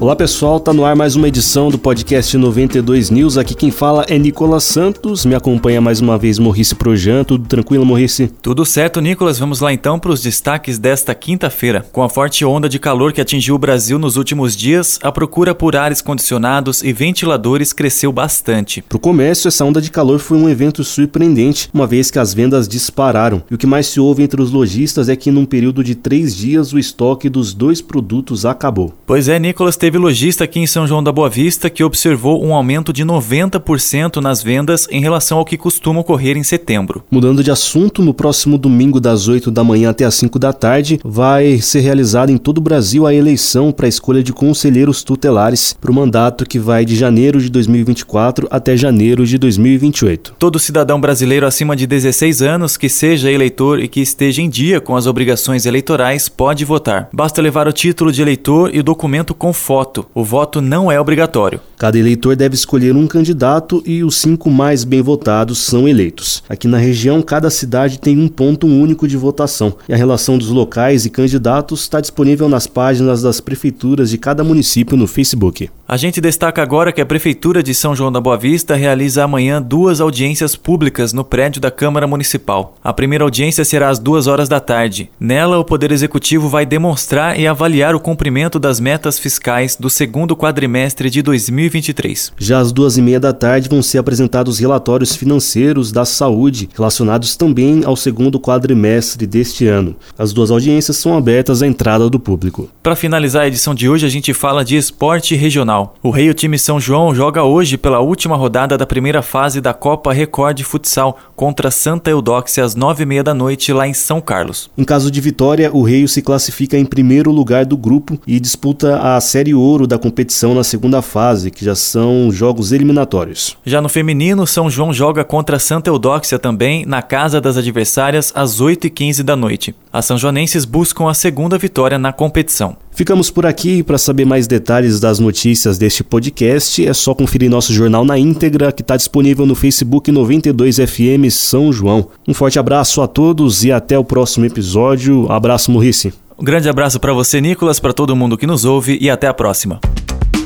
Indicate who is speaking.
Speaker 1: Olá pessoal, tá no ar mais uma edição do podcast 92 News. Aqui quem fala é Nicolas Santos. Me acompanha mais uma vez Morrice Projan. Tudo tranquilo, Morrice?
Speaker 2: Tudo certo, Nicolas. Vamos lá então para os destaques desta quinta-feira. Com a forte onda de calor que atingiu o Brasil nos últimos dias, a procura por ares condicionados e ventiladores cresceu bastante.
Speaker 1: Para o comércio, essa onda de calor foi um evento surpreendente, uma vez que as vendas dispararam. E o que mais se ouve entre os lojistas é que num período de três dias o estoque dos dois produtos acabou.
Speaker 2: Pois é, Nicolas, teve lojista aqui em São João da Boa Vista que observou um aumento de 90% nas vendas em relação ao que costuma ocorrer em setembro.
Speaker 1: Mudando de assunto, no próximo domingo das 8 da manhã até as 5 da tarde, vai ser realizada em todo o Brasil a eleição para a escolha de conselheiros tutelares para o mandato que vai de janeiro de 2024 até janeiro de 2028.
Speaker 2: Todo cidadão brasileiro acima de 16 anos que seja eleitor e que esteja em dia com as obrigações eleitorais pode votar. Basta levar o título de eleitor e o documento com foto voto. O voto não é obrigatório.
Speaker 1: Cada eleitor deve escolher um candidato e os cinco mais bem votados são eleitos. Aqui na região, cada cidade tem um ponto único de votação e a relação dos locais e candidatos está disponível nas páginas das prefeituras de cada município no Facebook.
Speaker 2: A gente destaca agora que a Prefeitura de São João da Boa Vista realiza amanhã duas audiências públicas no prédio da Câmara Municipal. A primeira audiência será às duas horas da tarde. Nela, o Poder Executivo vai demonstrar e avaliar o cumprimento das metas fiscais do segundo quadrimestre de 2023.
Speaker 1: Já às duas e meia da tarde vão ser apresentados relatórios financeiros da saúde, relacionados também ao segundo quadrimestre deste ano. As duas audiências são abertas à entrada do público.
Speaker 2: Para finalizar a edição de hoje, a gente fala de esporte regional. O Rei o time São João joga hoje pela última rodada da primeira fase da Copa Record Futsal contra Santa Eudóxia às nove e meia da noite lá em São Carlos.
Speaker 1: Em caso de vitória, o Rei se classifica em primeiro lugar do grupo e disputa a Série ouro da competição na segunda fase, que já são jogos eliminatórios.
Speaker 2: Já no feminino, São João joga contra Santa Eudóxia também, na casa das adversárias, às 8h15 da noite. As São Joanenses buscam a segunda vitória na competição.
Speaker 1: Ficamos por aqui. Para saber mais detalhes das notícias deste podcast, é só conferir nosso jornal na íntegra, que está disponível no Facebook 92FM São João. Um forte abraço a todos e até o próximo episódio. Abraço, Morrice.
Speaker 2: Um grande abraço para você, Nicolas, para todo mundo que nos ouve e até a próxima.